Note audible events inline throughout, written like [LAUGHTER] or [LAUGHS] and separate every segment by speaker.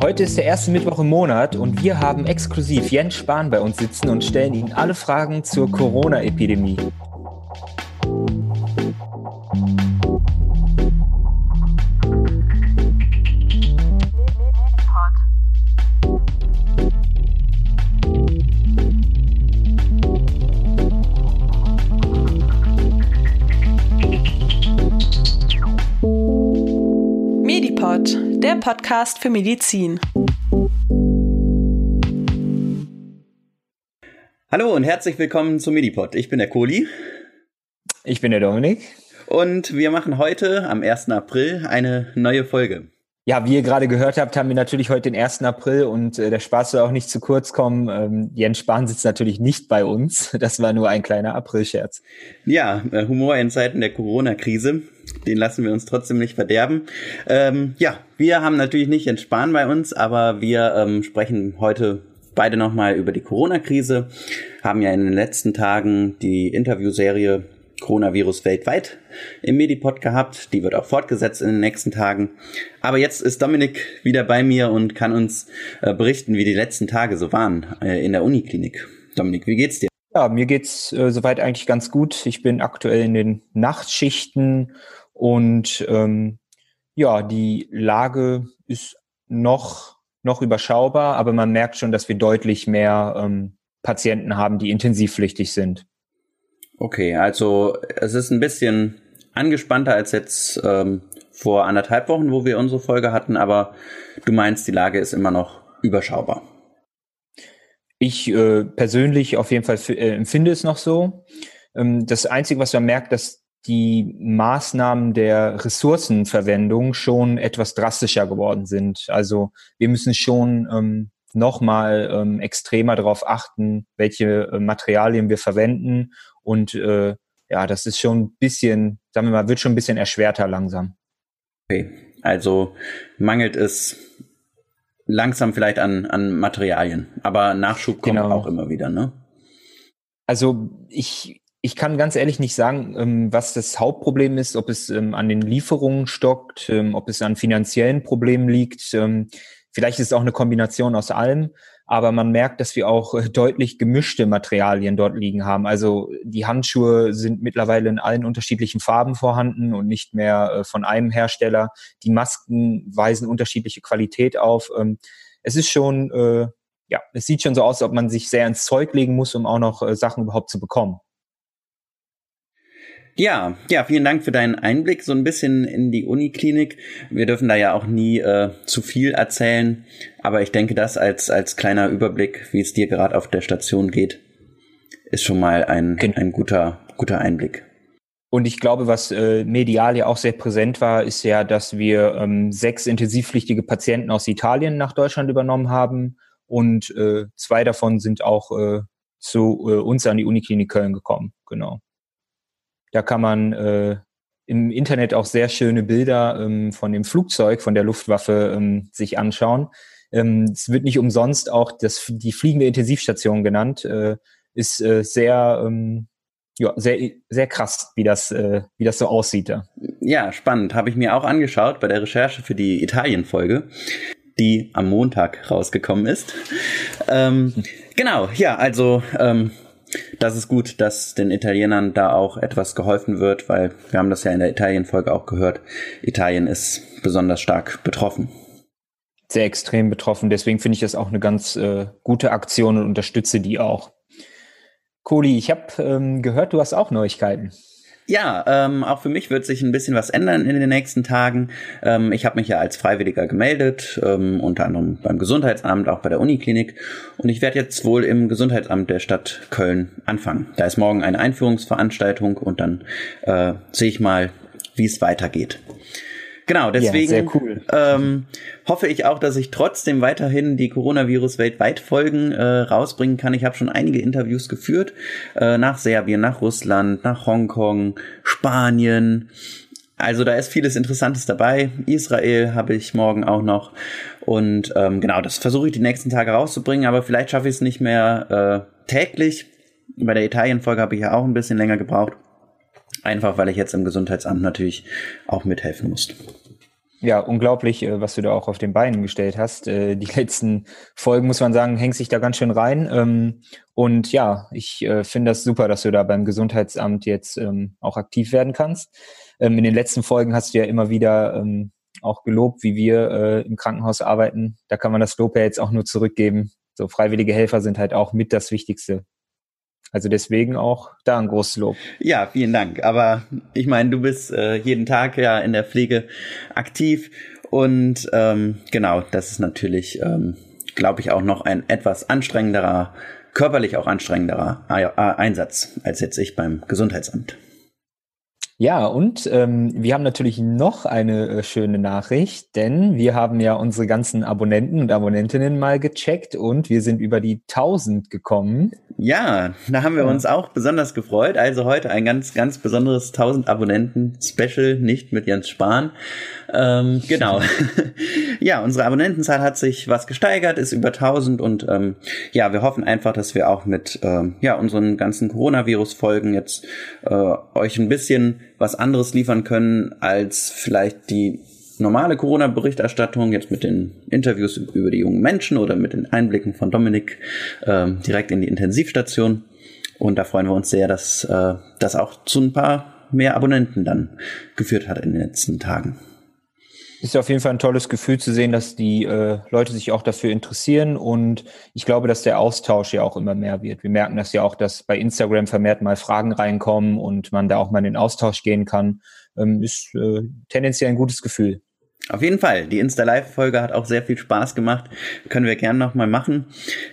Speaker 1: Heute ist der erste Mittwoch im Monat und wir haben exklusiv Jens Spahn bei uns sitzen und stellen Ihnen alle Fragen zur Corona-Epidemie.
Speaker 2: Der Podcast für Medizin.
Speaker 3: Hallo und herzlich willkommen zum Medipod. Ich bin der Kohli.
Speaker 1: Ich bin der Dominik.
Speaker 3: Und wir machen heute, am 1. April, eine neue Folge.
Speaker 1: Ja, wie ihr gerade gehört habt, haben wir natürlich heute den 1. April und äh, der Spaß soll auch nicht zu kurz kommen. Ähm, Jens Spahn sitzt natürlich nicht bei uns. [LAUGHS] Das war nur ein kleiner Aprilscherz.
Speaker 3: Ja, äh, Humor in Zeiten der Corona-Krise. Den lassen wir uns trotzdem nicht verderben. Ähm, ja, wir haben natürlich nicht Jens bei uns, aber wir ähm, sprechen heute beide nochmal über die Corona-Krise. Haben ja in den letzten Tagen die Interviewserie Coronavirus weltweit im Medipod gehabt. Die wird auch fortgesetzt in den nächsten Tagen. Aber jetzt ist Dominik wieder bei mir und kann uns äh, berichten, wie die letzten Tage so waren äh, in der Uniklinik. Dominik, wie geht's dir?
Speaker 1: Ja, mir geht's äh, soweit eigentlich ganz gut. Ich bin aktuell in den Nachtschichten und ähm, ja, die Lage ist noch noch überschaubar, aber man merkt schon, dass wir deutlich mehr ähm, Patienten haben, die intensivpflichtig sind.
Speaker 3: Okay, also es ist ein bisschen angespannter als jetzt ähm, vor anderthalb Wochen, wo wir unsere Folge hatten, aber du meinst, die Lage ist immer noch überschaubar.
Speaker 1: Ich äh, persönlich auf jeden Fall äh, empfinde es noch so. Ähm, das Einzige, was man merkt, dass die Maßnahmen der Ressourcenverwendung schon etwas drastischer geworden sind. Also wir müssen schon ähm, nochmal ähm, extremer darauf achten, welche äh, Materialien wir verwenden und äh, ja, das ist schon ein bisschen, sagen wir mal, wird schon ein bisschen erschwerter langsam.
Speaker 3: Okay, also mangelt es langsam vielleicht an, an Materialien, aber Nachschub kommt genau. auch immer wieder, ne?
Speaker 1: Also ich, ich kann ganz ehrlich nicht sagen, ähm, was das Hauptproblem ist, ob es ähm, an den Lieferungen stockt, ähm, ob es an finanziellen Problemen liegt. Vielleicht ist es auch eine Kombination aus allem aber man merkt, dass wir auch äh, deutlich gemischte Materialien dort liegen haben. Also die Handschuhe sind mittlerweile in allen unterschiedlichen Farben vorhanden und nicht mehr äh, von einem Hersteller. Die Masken weisen unterschiedliche Qualität auf. Es ist schon, äh, ja, es sieht schon so aus, ob man sich sehr ins Zeug legen muss, um auch noch Sachen überhaupt zu bekommen.
Speaker 3: Ja, ja, vielen Dank für deinen Einblick so ein bisschen in die Uniklinik. Wir dürfen da ja auch nie äh, zu viel erzählen, aber ich denke, das als, als kleiner Überblick, wie es dir gerade auf der Station geht, ist schon mal ein, genau. ein guter, guter Einblick.
Speaker 1: Und ich glaube, was äh, medial ja auch sehr präsent war, ist ja, dass wir ähm, sechs intensivpflichtige Patienten aus Italien nach Deutschland übernommen haben und äh, zwei davon sind auch äh, zu äh, uns an die Uniklinik Köln gekommen. Genau. Da kann man äh, im Internet auch sehr schöne Bilder ähm, von dem Flugzeug, von der Luftwaffe ähm, sich anschauen. Ähm, es wird nicht umsonst auch das, die fliegende Intensivstation genannt. Äh, ist äh, sehr, ähm, ja, sehr, sehr krass, wie das, äh, wie das so aussieht. Ja,
Speaker 3: ja spannend. Habe ich mir auch angeschaut bei der Recherche für die Italien-Folge, die am Montag rausgekommen ist. Ähm, genau, ja, also ähm, das ist gut, dass den Italienern da auch etwas geholfen wird, weil wir haben das ja in der Italien-Folge auch gehört. Italien ist besonders stark betroffen.
Speaker 1: Sehr extrem betroffen. Deswegen finde ich das auch eine ganz äh, gute Aktion und unterstütze die auch. Kohli, ich habe ähm, gehört, du hast auch Neuigkeiten.
Speaker 3: Ja, ähm, auch für mich wird sich ein bisschen was ändern in den nächsten Tagen. Ähm, ich habe mich ja als Freiwilliger gemeldet, ähm, unter anderem beim Gesundheitsamt, auch bei der Uniklinik. Und ich werde jetzt wohl im Gesundheitsamt der Stadt Köln anfangen. Da ist morgen eine Einführungsveranstaltung und dann äh, sehe ich mal, wie es weitergeht. Genau, deswegen ja, cool. ähm, hoffe ich auch, dass ich trotzdem weiterhin die Coronavirus weltweit Folgen äh, rausbringen kann. Ich habe schon einige Interviews geführt äh, nach Serbien, nach Russland, nach Hongkong, Spanien. Also da ist vieles Interessantes dabei. Israel habe ich morgen auch noch. Und ähm, genau, das versuche ich die nächsten Tage rauszubringen, aber vielleicht schaffe ich es nicht mehr äh, täglich. Bei der Italien-Folge habe ich ja auch ein bisschen länger gebraucht. Einfach weil ich jetzt im Gesundheitsamt natürlich auch mithelfen musste.
Speaker 1: Ja, unglaublich, äh, was du da auch auf den Beinen gestellt hast. Äh, die [LAUGHS] letzten Folgen, muss man sagen, hängt sich da ganz schön rein. Ähm, und ja, ich äh, finde das super, dass du da beim Gesundheitsamt jetzt ähm, auch aktiv werden kannst. Ähm, in den letzten Folgen hast du ja immer wieder auch gelobt, wie wir im Krankenhaus arbeiten. Da kann man das Lob ja jetzt auch nur zurückgeben. So freiwillige Helfer sind halt auch mit das Wichtigste also deswegen auch da ein großes Lob.
Speaker 3: Ja, vielen Dank. Aber ich meine, du bist äh, jeden Tag ja in der Pflege aktiv und ähm, genau, das ist natürlich, ähm, glaube ich, auch noch ein etwas anstrengenderer, körperlich auch anstrengenderer Einsatz als jetzt ich beim Gesundheitsamt.
Speaker 1: Ja, und ähm, wir haben natürlich noch eine äh, schöne Nachricht, denn wir haben ja unsere ganzen Abonnenten und Abonnentinnen mal gecheckt und wir sind über die 1000 gekommen.
Speaker 3: Ja, da haben wir ja. uns auch besonders gefreut. Also heute ein ganz, ganz besonderes 1000 Abonnenten Special, nicht mit Jens Spahn. Ähm, genau. [LAUGHS] ja, unsere Abonnentenzahl hat sich was gesteigert, ist über 1000 und ähm, ja, wir hoffen einfach, dass wir auch mit ähm, ja unseren ganzen Coronavirus-Folgen jetzt äh, euch ein bisschen was anderes liefern können als vielleicht die normale Corona-Berichterstattung, jetzt mit den Interviews über die jungen Menschen oder mit den Einblicken von Dominik ähm, direkt in die Intensivstation. Und da freuen wir uns sehr, dass äh, das auch zu ein paar mehr Abonnenten dann geführt hat in den letzten Tagen.
Speaker 1: Ist auf jeden Fall ein tolles Gefühl zu sehen, dass die äh, Leute sich auch dafür interessieren und ich glaube, dass der Austausch ja auch immer mehr wird. Wir merken das ja auch, dass bei Instagram vermehrt mal Fragen reinkommen und man da auch mal in den Austausch gehen kann. Ähm, ist äh, tendenziell ein gutes Gefühl.
Speaker 3: Auf jeden Fall. Die Insta-Live-Folge hat auch sehr viel Spaß gemacht. Können wir gerne nochmal machen.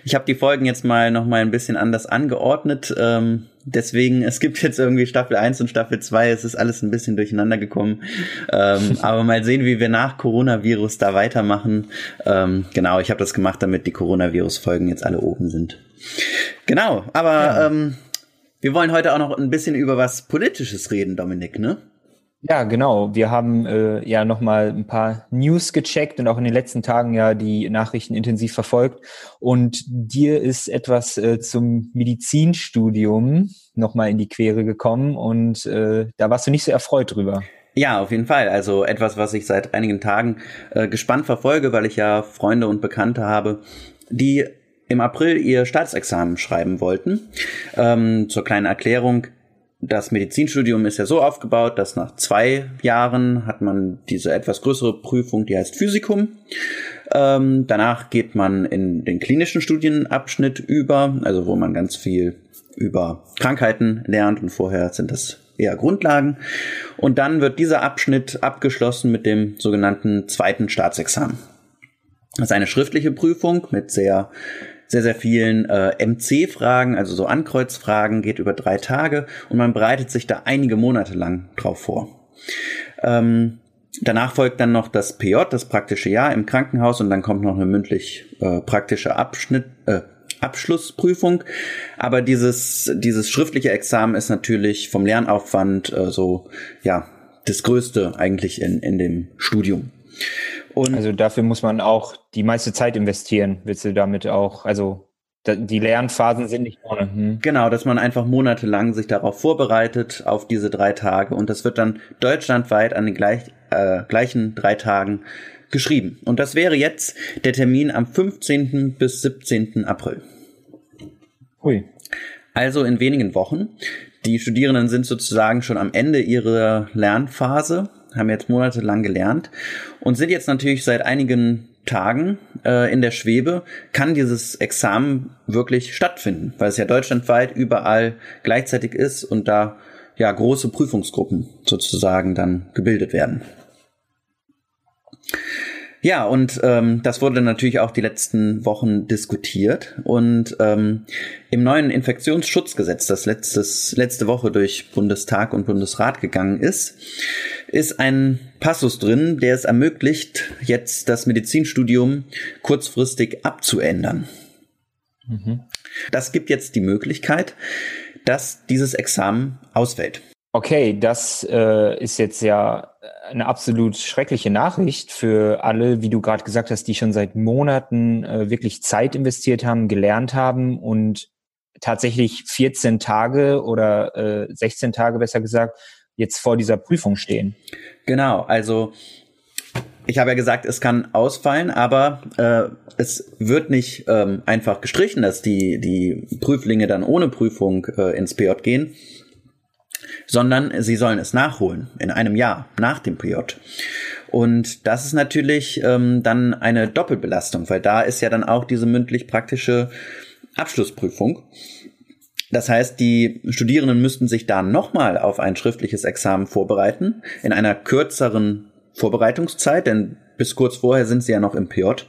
Speaker 3: Ich habe die Folgen jetzt mal nochmal ein bisschen anders angeordnet. Ähm, deswegen, es gibt jetzt irgendwie Staffel 1 und Staffel 2. Es ist alles ein bisschen durcheinander gekommen. Ähm, [LAUGHS] aber mal sehen, wie wir nach Coronavirus da weitermachen. Ähm, genau, ich habe das gemacht, damit die Coronavirus-Folgen jetzt alle oben sind. Genau, aber ja. ähm, wir wollen heute auch noch ein bisschen über was Politisches reden, Dominik, ne?
Speaker 1: Ja, genau. Wir haben äh, ja nochmal ein paar News gecheckt und auch in den letzten Tagen ja die Nachrichten intensiv verfolgt. Und dir ist etwas äh, zum Medizinstudium nochmal in die Quere gekommen und äh, da warst du nicht so erfreut drüber.
Speaker 3: Ja, auf jeden Fall. Also etwas, was ich seit einigen Tagen äh, gespannt verfolge, weil ich ja Freunde und Bekannte habe, die im April ihr Staatsexamen schreiben wollten. Ähm, zur kleinen Erklärung, das Medizinstudium ist ja so aufgebaut, dass nach zwei Jahren hat man diese etwas größere Prüfung, die heißt Physikum. Ähm, danach geht man in den klinischen Studienabschnitt über, also wo man ganz viel über Krankheiten lernt und vorher sind das eher Grundlagen. Und dann wird dieser Abschnitt abgeschlossen mit dem sogenannten zweiten Staatsexamen. Das ist eine schriftliche Prüfung mit sehr sehr, sehr vielen äh, MC-Fragen, also so Ankreuzfragen, geht über drei Tage und man bereitet sich da einige Monate lang drauf vor. Ähm, danach folgt dann noch das PJ, das praktische Jahr im Krankenhaus und dann kommt noch eine mündlich äh, praktische Abschnitt, äh, Abschlussprüfung. Aber dieses, dieses schriftliche Examen ist natürlich vom Lernaufwand äh, so, ja, das größte eigentlich in, in dem Studium.
Speaker 1: Und also dafür muss man auch die meiste Zeit investieren. Willst du damit auch, also die Lernphasen sind nicht vorne. Hm.
Speaker 3: Genau, dass man einfach monatelang sich darauf vorbereitet, auf diese drei Tage. Und das wird dann deutschlandweit an den gleich, äh, gleichen drei Tagen geschrieben. Und das wäre jetzt der Termin am 15. bis 17. April. Hui. Also in wenigen Wochen. Die Studierenden sind sozusagen schon am Ende ihrer Lernphase haben jetzt monatelang gelernt und sind jetzt natürlich seit einigen Tagen äh, in der Schwebe, kann dieses Examen wirklich stattfinden, weil es ja deutschlandweit überall gleichzeitig ist und da ja große Prüfungsgruppen sozusagen dann gebildet werden. Ja, und ähm, das wurde natürlich auch die letzten Wochen diskutiert. Und ähm, im neuen Infektionsschutzgesetz, das letztes, letzte Woche durch Bundestag und Bundesrat gegangen ist, ist ein Passus drin, der es ermöglicht, jetzt das Medizinstudium kurzfristig abzuändern. Mhm. Das gibt jetzt die Möglichkeit, dass dieses Examen ausfällt.
Speaker 1: Okay, das äh, ist jetzt ja eine absolut schreckliche Nachricht für alle, wie du gerade gesagt hast, die schon seit Monaten äh, wirklich Zeit investiert haben, gelernt haben und tatsächlich 14 Tage oder äh, 16 Tage besser gesagt jetzt vor dieser Prüfung stehen.
Speaker 3: Genau, also ich habe ja gesagt, es kann ausfallen, aber äh, es wird nicht ähm, einfach gestrichen, dass die, die Prüflinge dann ohne Prüfung äh, ins PJ gehen, sondern sie sollen es nachholen in einem Jahr nach dem PJ. Und das ist natürlich ähm, dann eine Doppelbelastung, weil da ist ja dann auch diese mündlich-praktische Abschlussprüfung. Das heißt, die Studierenden müssten sich da nochmal auf ein schriftliches Examen vorbereiten, in einer kürzeren Vorbereitungszeit, denn bis kurz vorher sind sie ja noch im PJ,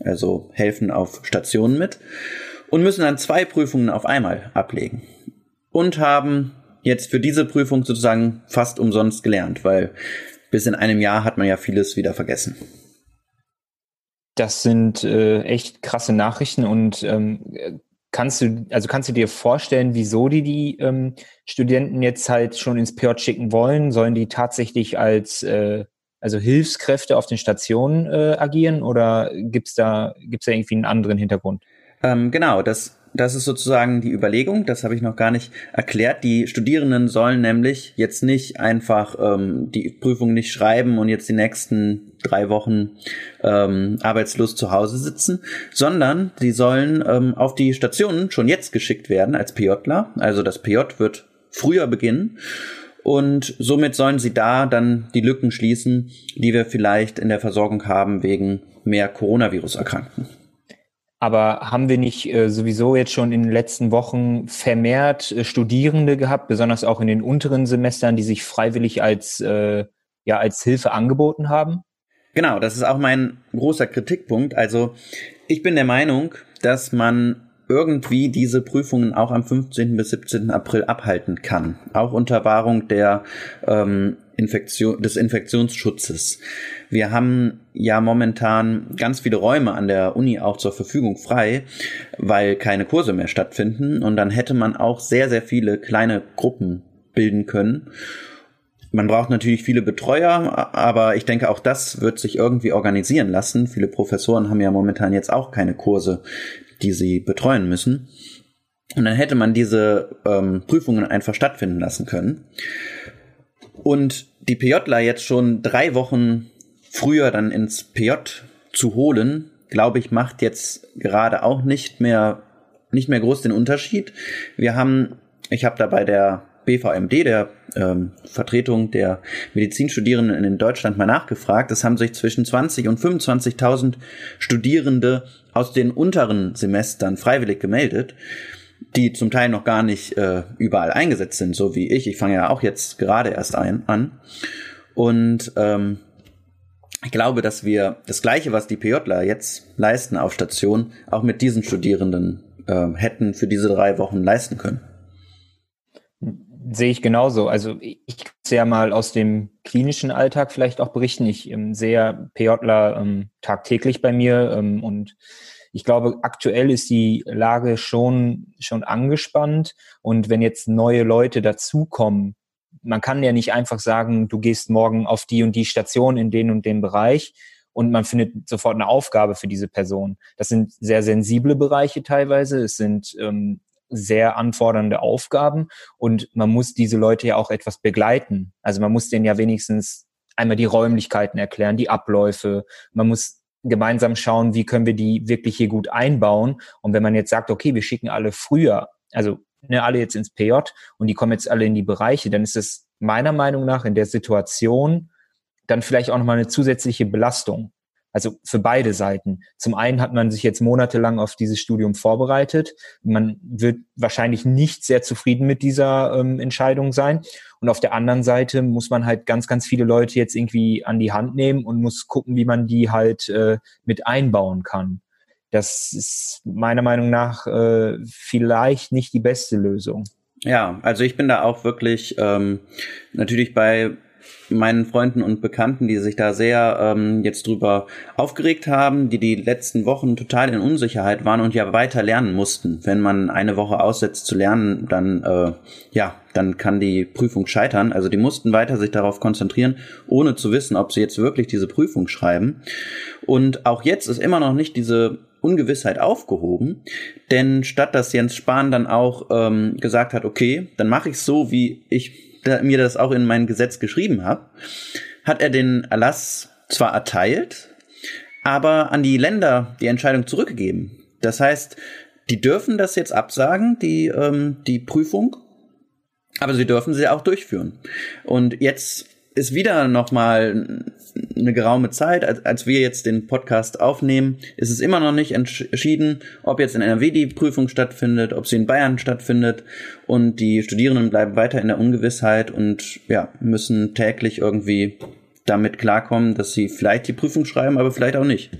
Speaker 3: also helfen auf Stationen mit, und müssen dann zwei Prüfungen auf einmal ablegen. Und haben jetzt für diese Prüfung sozusagen fast umsonst gelernt, weil bis in einem Jahr hat man ja vieles wieder vergessen.
Speaker 1: Das sind äh, echt krasse Nachrichten und ähm, kannst du, also kannst du dir vorstellen, wieso die die ähm, Studenten jetzt halt schon ins PJ schicken wollen? Sollen die tatsächlich als äh, also Hilfskräfte auf den Stationen äh, agieren oder gibt's da gibt's da irgendwie einen anderen Hintergrund?
Speaker 3: Ähm, genau, das das ist sozusagen die Überlegung, das habe ich noch gar nicht erklärt. Die Studierenden sollen nämlich jetzt nicht einfach ähm, die Prüfung nicht schreiben und jetzt die nächsten drei Wochen ähm, arbeitslos zu Hause sitzen, sondern sie sollen ähm, auf die Stationen schon jetzt geschickt werden als PJler. Also das PJ wird früher beginnen und somit sollen sie da dann die Lücken schließen, die wir vielleicht in der Versorgung haben wegen mehr Coronavirus-Erkrankten.
Speaker 1: Aber haben wir nicht äh, sowieso jetzt schon in den letzten Wochen vermehrt äh, Studierende gehabt, besonders auch in den unteren Semestern, die sich freiwillig als, äh, ja, als Hilfe angeboten haben?
Speaker 3: Genau, das ist auch mein großer Kritikpunkt. Also ich bin der Meinung, dass man irgendwie diese Prüfungen auch am 15. bis 17. April abhalten kann. Auch unter Wahrung der ähm, Infektion, des Infektionsschutzes. Wir haben ja momentan ganz viele Räume an der Uni auch zur Verfügung frei, weil keine Kurse mehr stattfinden. Und dann hätte man auch sehr, sehr viele kleine Gruppen bilden können. Man braucht natürlich viele Betreuer, aber ich denke, auch das wird sich irgendwie organisieren lassen. Viele Professoren haben ja momentan jetzt auch keine Kurse, die sie betreuen müssen. Und dann hätte man diese ähm, Prüfungen einfach stattfinden lassen können. Und die PJler jetzt schon drei Wochen früher dann ins PJ zu holen, glaube ich, macht jetzt gerade auch nicht mehr nicht mehr groß den Unterschied. Wir haben, ich habe da bei der BVMD, der ähm, Vertretung der Medizinstudierenden in Deutschland, mal nachgefragt. Es haben sich zwischen 20 und 25.000 Studierende aus den unteren Semestern freiwillig gemeldet, die zum Teil noch gar nicht äh, überall eingesetzt sind, so wie ich. Ich fange ja auch jetzt gerade erst ein, an. Und ähm, ich glaube, dass wir das Gleiche, was die PJler jetzt leisten auf Station, auch mit diesen Studierenden äh, hätten für diese drei Wochen leisten können.
Speaker 1: Sehe ich genauso. Also ich kann ja mal aus dem klinischen Alltag vielleicht auch berichten. Ich ähm, sehe PJler ähm, tagtäglich bei mir ähm, und ich glaube, aktuell ist die Lage schon, schon angespannt. Und wenn jetzt neue Leute dazukommen, man kann ja nicht einfach sagen, du gehst morgen auf die und die Station in den und den Bereich und man findet sofort eine Aufgabe für diese Person. Das sind sehr sensible Bereiche teilweise. Es sind ähm, sehr anfordernde Aufgaben und man muss diese Leute ja auch etwas begleiten. Also man muss denen ja wenigstens einmal die Räumlichkeiten erklären, die Abläufe. Man muss gemeinsam schauen, wie können wir die wirklich hier gut einbauen. Und wenn man jetzt sagt, okay, wir schicken alle früher, also ne, alle jetzt ins PJ und die kommen jetzt alle in die Bereiche, dann ist es meiner Meinung nach in der Situation dann vielleicht auch nochmal eine zusätzliche Belastung. Also für beide Seiten. Zum einen hat man sich jetzt monatelang auf dieses Studium vorbereitet. Man wird wahrscheinlich nicht sehr zufrieden mit dieser ähm, Entscheidung sein. Und auf der anderen Seite muss man halt ganz, ganz viele Leute jetzt irgendwie an die Hand nehmen und muss gucken, wie man die halt äh, mit einbauen kann. Das ist meiner Meinung nach äh, vielleicht nicht die beste Lösung.
Speaker 3: Ja, also ich bin da auch wirklich ähm, natürlich bei meinen Freunden und Bekannten, die sich da sehr ähm, jetzt drüber aufgeregt haben, die die letzten Wochen total in Unsicherheit waren und ja weiter lernen mussten. Wenn man eine Woche aussetzt zu lernen, dann äh, ja, dann kann die Prüfung scheitern. Also die mussten weiter sich darauf konzentrieren, ohne zu wissen, ob sie jetzt wirklich diese Prüfung schreiben. Und auch jetzt ist immer noch nicht diese Ungewissheit aufgehoben, denn statt dass Jens Spahn dann auch ähm, gesagt hat, okay, dann mache ich so, wie ich da, mir das auch in mein Gesetz geschrieben habe, hat er den Erlass zwar erteilt, aber an die Länder die Entscheidung zurückgegeben. Das heißt, die dürfen das jetzt absagen, die, ähm, die Prüfung, aber sie dürfen sie auch durchführen. Und jetzt ist wieder noch mal eine geraume Zeit, als, als wir jetzt den Podcast aufnehmen, ist es immer noch nicht entschieden, ob jetzt in NRW die Prüfung stattfindet, ob sie in Bayern stattfindet und die Studierenden bleiben weiter in der Ungewissheit und ja, müssen täglich irgendwie damit klarkommen, dass sie vielleicht die Prüfung schreiben, aber vielleicht auch nicht.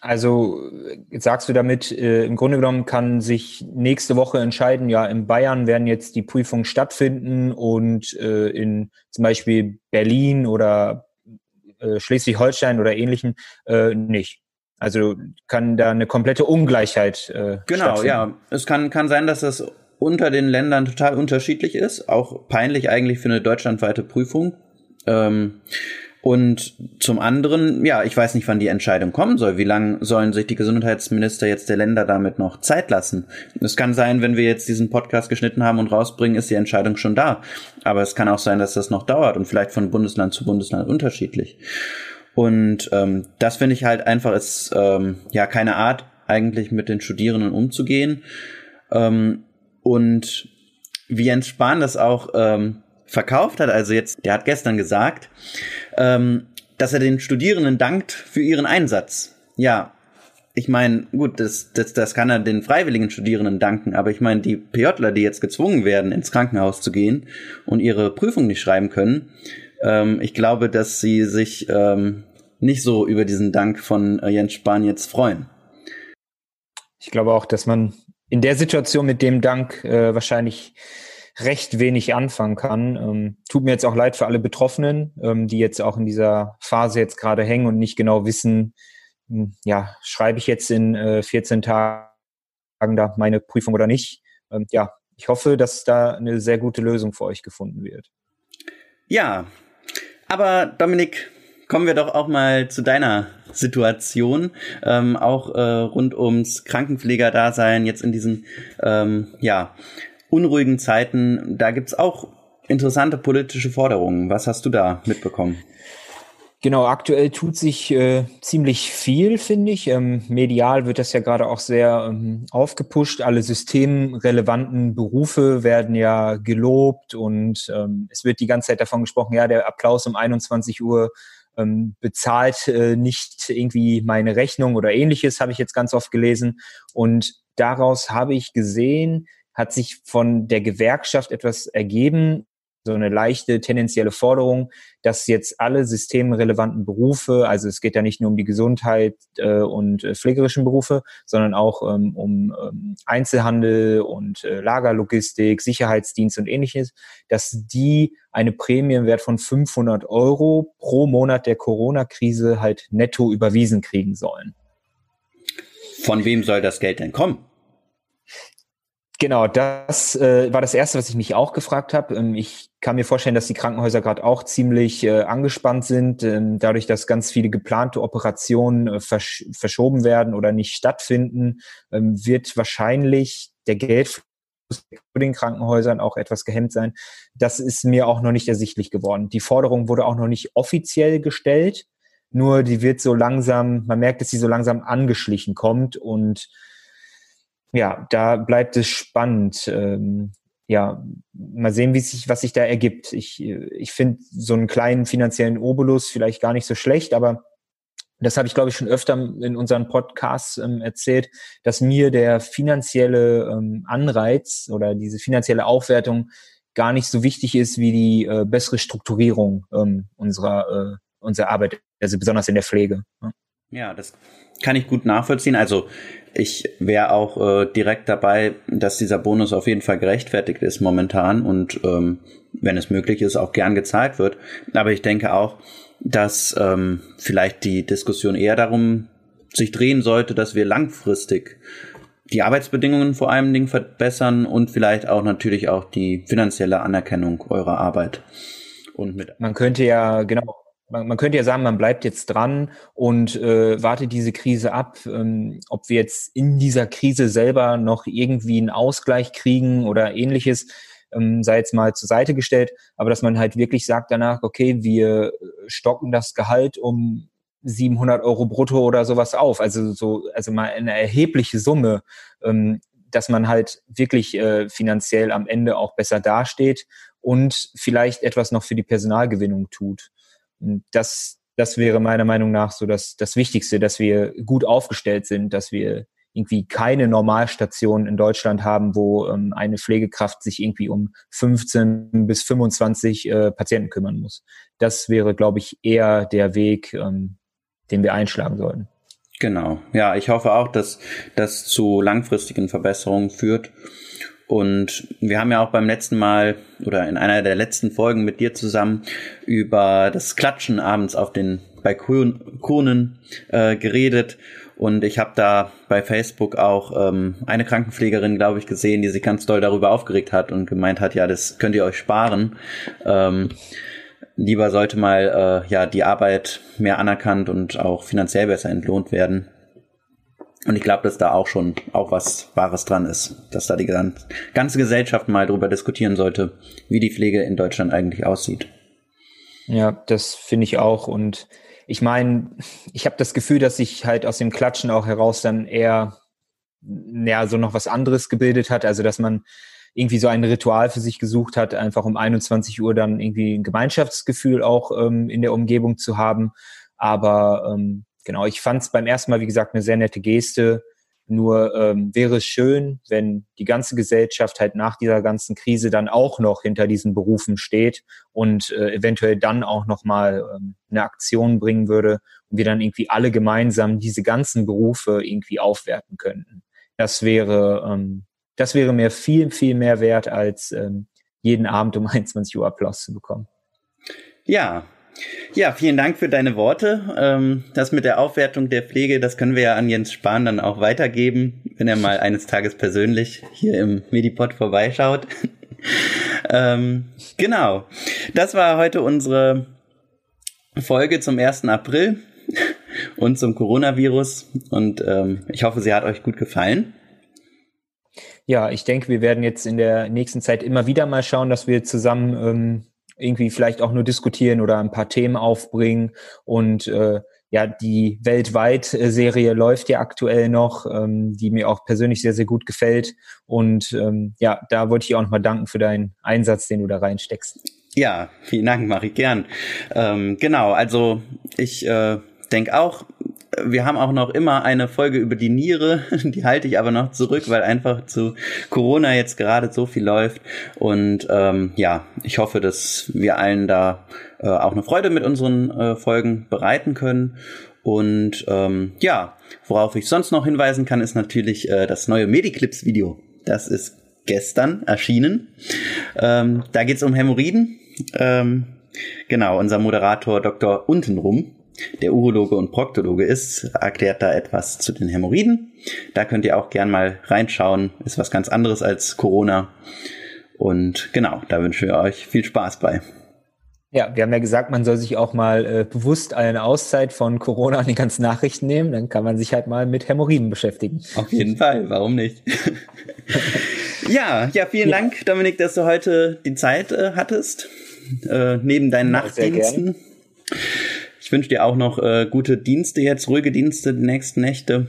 Speaker 1: Also sagst du damit, äh, im Grunde genommen kann sich nächste Woche entscheiden, ja, in Bayern werden jetzt die Prüfungen stattfinden und äh, in zum Beispiel Berlin oder äh, Schleswig-Holstein oder ähnlichen äh, nicht. Also kann da eine komplette Ungleichheit äh,
Speaker 3: Genau, ja. Es kann, kann sein, dass das unter den Ländern total unterschiedlich ist. Auch peinlich eigentlich für eine deutschlandweite Prüfung. Ähm, und zum anderen, ja, ich weiß nicht, wann die Entscheidung kommen soll. Wie lange sollen sich die Gesundheitsminister jetzt der Länder damit noch Zeit lassen? Es kann sein, wenn wir jetzt diesen Podcast geschnitten haben und rausbringen, ist die Entscheidung schon da. Aber es kann auch sein, dass das noch dauert und vielleicht von Bundesland zu Bundesland unterschiedlich. Und ähm, das finde ich halt einfach ist ähm, ja keine Art, eigentlich mit den Studierenden umzugehen. Ähm, und wie Jens das auch ähm, verkauft hat, also jetzt, der hat gestern gesagt, ähm, dass er den Studierenden dankt für ihren Einsatz. Ja, ich meine, gut, das, das, das kann er den freiwilligen Studierenden danken, aber ich meine, die PJler, die jetzt gezwungen werden, ins Krankenhaus zu gehen und ihre Prüfung nicht schreiben können, ähm, ich glaube, dass sie sich ähm, nicht so über diesen Dank von äh, Jens Spahn jetzt freuen.
Speaker 1: Ich glaube auch, dass man in der Situation mit dem Dank äh, wahrscheinlich recht wenig anfangen kann. Ähm, tut mir jetzt auch leid für alle Betroffenen, ähm, die jetzt auch in dieser Phase jetzt gerade hängen und nicht genau wissen, hm, ja, schreibe ich jetzt in äh, 14 Tagen da meine Prüfung oder nicht. Ähm, ja, ich hoffe, dass da eine sehr gute Lösung für euch gefunden wird.
Speaker 3: Ja, aber Dominik, kommen wir doch auch mal zu deiner Situation, ähm, auch äh, rund ums Krankenpflegerdasein jetzt in diesen ähm, ja unruhigen Zeiten, da gibt's auch interessante politische Forderungen. Was hast du da mitbekommen?
Speaker 1: Genau, aktuell tut sich äh, ziemlich viel, finde ich. Ähm, medial wird das ja gerade auch sehr ähm, aufgepusht. Alle systemrelevanten Berufe werden ja gelobt und ähm, es wird die ganze Zeit davon gesprochen, ja, der Applaus um 21 Uhr ähm, bezahlt äh, nicht irgendwie meine Rechnung oder ähnliches, habe ich jetzt ganz oft gelesen. Und daraus habe ich gesehen, hat sich von der Gewerkschaft etwas ergeben, so eine leichte tendenzielle Forderung, dass jetzt alle systemrelevanten Berufe, also es geht ja nicht nur um die Gesundheit äh, und äh, pflegerischen Berufe, sondern auch ähm, um ähm, Einzelhandel und äh, Lagerlogistik, Sicherheitsdienst und ähnliches, dass die eine Prämie im Wert von 500 Euro pro Monat der Corona-Krise halt netto überwiesen kriegen sollen.
Speaker 3: Von wem soll das Geld denn kommen?
Speaker 1: Genau, das äh, war das Erste, was ich mich auch gefragt habe. Ähm, ich kann mir vorstellen, dass die Krankenhäuser gerade auch ziemlich äh, angespannt sind, ähm, dadurch, dass ganz viele geplante Operationen äh, versch verschoben werden oder nicht stattfinden, ähm, wird wahrscheinlich der Geldfluss für den Krankenhäusern auch etwas gehemmt sein. Das ist mir auch noch nicht ersichtlich geworden. Die Forderung wurde auch noch nicht offiziell gestellt, nur die wird so langsam, man merkt, dass sie so langsam angeschlichen kommt und ja, da bleibt es spannend. Ähm, ja, mal sehen, wie sich, was sich da ergibt. Ich, ich finde so einen kleinen finanziellen Obolus vielleicht gar nicht so schlecht, aber das habe ich, glaube ich, schon öfter in unseren Podcasts ähm, erzählt, dass mir der finanzielle ähm, Anreiz oder diese finanzielle Aufwertung gar nicht so wichtig ist wie die äh, bessere Strukturierung ähm, unserer, äh, unserer Arbeit, also besonders in der Pflege.
Speaker 3: Ja. ja, das kann ich gut nachvollziehen. Also ich wäre auch äh, direkt dabei, dass dieser Bonus auf jeden Fall gerechtfertigt ist momentan und ähm, wenn es möglich ist, auch gern gezahlt wird. Aber ich denke auch, dass ähm, vielleicht die Diskussion eher darum sich drehen sollte, dass wir langfristig die Arbeitsbedingungen vor allem Dingen verbessern und vielleicht auch natürlich auch die finanzielle Anerkennung eurer Arbeit.
Speaker 1: Und mit Man könnte ja, genau, man, man könnte ja sagen, man bleibt jetzt dran und äh, wartet diese Krise ab, ähm, ob wir jetzt in dieser Krise selber noch irgendwie einen Ausgleich kriegen oder ähnliches. ähm, sei jetzt mal zur Seite gestellt, aber dass man halt wirklich sagt danach, okay, wir stocken das Gehalt um 700 Euro brutto oder sowas auf. Also so, also mal eine erhebliche Summe, ähm, dass man halt wirklich äh, finanziell am Ende auch besser dasteht und vielleicht etwas noch für die Personalgewinnung tut. Das, das wäre meiner Meinung nach so das, das Wichtigste, dass wir gut aufgestellt sind, dass wir irgendwie keine Normalstation in Deutschland haben, wo ähm, eine Pflegekraft sich irgendwie um 15 bis 25 äh, Patienten kümmern muss. Das wäre, glaube ich, eher der Weg, ähm, den wir einschlagen sollten.
Speaker 3: Genau. Ja, ich hoffe auch, dass das zu langfristigen Verbesserungen führt. Und wir haben ja auch beim letzten Mal oder in einer der letzten Folgen mit dir zusammen über das Klatschen abends auf den Balkonen äh, geredet. Und ich habe da bei Facebook auch ähm, eine Krankenpflegerin, glaube ich, gesehen, die sich ganz doll darüber aufgeregt hat und gemeint hat, ja, das könnt ihr euch sparen. Ähm, lieber sollte mal äh, ja die Arbeit mehr anerkannt und auch finanziell besser entlohnt werden. Und ich glaube, dass da auch schon auch was Wahres dran ist, dass da die ganze Gesellschaft mal darüber diskutieren sollte, wie die Pflege in Deutschland eigentlich aussieht.
Speaker 1: Ja, das finde ich auch. Und ich meine, ich habe das Gefühl, dass sich halt aus dem Klatschen auch heraus dann eher ja so noch was anderes gebildet hat. Also dass man irgendwie so ein Ritual für sich gesucht hat, einfach um 21 Uhr dann irgendwie ein Gemeinschaftsgefühl auch ähm, in der Umgebung zu haben. Aber ähm, genau, ich fand es beim ersten Mal, wie gesagt, eine sehr nette Geste. Nur ähm, wäre es schön, wenn die ganze Gesellschaft halt nach dieser ganzen Krise dann auch noch hinter diesen Berufen steht und äh, eventuell dann auch noch mal ähm, eine Aktion bringen würde und wir dann irgendwie alle gemeinsam diese ganzen Berufe irgendwie aufwerten könnten. Das wäre ähm, das wäre mir viel, viel mehr wert, als ähm, jeden Abend um [LAUGHS] 21 Uhr Applaus zu bekommen.
Speaker 3: Ja, ja, vielen Dank für deine Worte. Ähm, das mit der Aufwertung der Pflege, das können wir ja an Jens Spahn dann auch weitergeben, wenn er mal eines Tages persönlich hier im Medipod vorbeischaut. [LAUGHS] ähm, genau. Das war heute unsere Folge zum 1. April [LAUGHS] und zum Coronavirus. Und ähm, ich hoffe, sie hat euch gut gefallen.
Speaker 1: Ja, ich denke, wir werden jetzt in der nächsten Zeit immer wieder mal schauen, dass wir zusammen irgendwie vielleicht auch nur diskutieren oder ein paar Themen aufbringen. Und äh, ja, die Weltweit-Serie läuft ja aktuell noch, ähm, die mir auch persönlich sehr, sehr gut gefällt. Und ähm, ja, da wollte ich auch nochmal danken für deinen Einsatz, den du da reinsteckst.
Speaker 3: Ja, vielen Dank, ich gern. Ähm, genau, also ich äh, denke auch, wir haben auch noch immer eine Folge über die Niere, [LAUGHS] die halte ich aber noch zurück, weil einfach zu Corona jetzt gerade so viel läuft. Und ähm, ja, ich hoffe, dass wir allen da äh, auch eine Freude mit unseren äh, Folgen bereiten können. Und ähm, ja, worauf ich sonst noch hinweisen kann, ist natürlich äh, das neue Mediclips-Video. Das ist gestern erschienen. Ähm, da geht es um Hämorrhoiden. Ähm, genau, unser Moderator Dr. Untenrum der Urologe und Proktologe ist, erklärt da etwas zu den Hämorrhoiden. Da könnt ihr auch gern mal reinschauen. Ist was ganz anderes als Corona. Und genau, da wünsche ich euch viel Spaß bei.
Speaker 1: Ja, wir haben ja gesagt, man soll sich auch mal äh, bewusst eine Auszeit von Corona und den ganzen Nachrichten nehmen. Dann kann man sich halt mal mit Hämorrhoiden beschäftigen.
Speaker 3: Auf jeden Fall, warum nicht? [LAUGHS] ja, ja, vielen ja. Dank, Dominik, dass du heute die Zeit äh, hattest. Äh, neben deinen ja, Nachtdiensten. Ich wünsche dir auch noch äh, gute Dienste jetzt, ruhige Dienste die nächsten Nächte.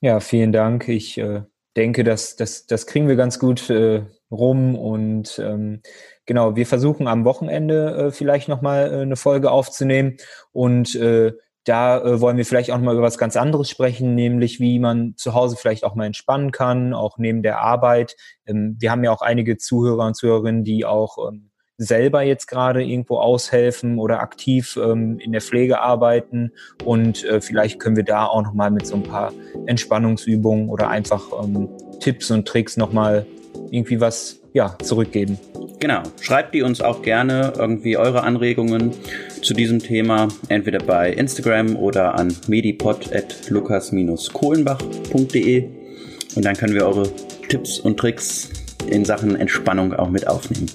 Speaker 1: Ja, vielen Dank. Ich äh, denke, dass das, das kriegen wir ganz gut äh, rum und ähm, genau, wir versuchen am Wochenende äh, vielleicht nochmal äh, eine Folge aufzunehmen und äh, da äh, wollen wir vielleicht auch mal über was ganz anderes sprechen, nämlich wie man zu Hause vielleicht auch mal entspannen kann, auch neben der Arbeit. Ähm, wir haben ja auch einige Zuhörer und Zuhörerinnen, die auch ähm, selber jetzt gerade irgendwo aushelfen oder aktiv ähm, in der Pflege arbeiten. Und äh, vielleicht können wir da auch nochmal mit so ein paar Entspannungsübungen oder einfach ähm, Tipps und Tricks nochmal irgendwie was ja, zurückgeben.
Speaker 3: Genau. Schreibt die uns auch gerne irgendwie eure Anregungen zu diesem Thema, entweder bei Instagram oder an medipod.lukas-kohlenbach.de und dann können wir eure Tipps und Tricks in Sachen Entspannung auch mit aufnehmen.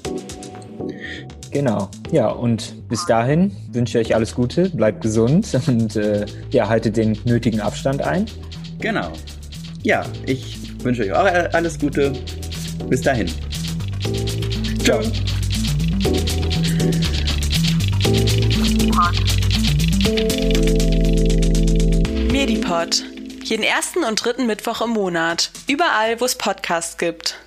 Speaker 1: Genau. Ja, und bis dahin wünsche ich euch alles Gute, bleibt gesund [LAUGHS] und äh, ja, haltet den nötigen Abstand ein.
Speaker 3: Genau. Ja, ich wünsche euch auch alles Gute. Bis dahin.
Speaker 1: Ciao.
Speaker 2: Medipod. Jeden ersten und dritten Mittwoch im Monat. Überall, wo es Podcasts gibt.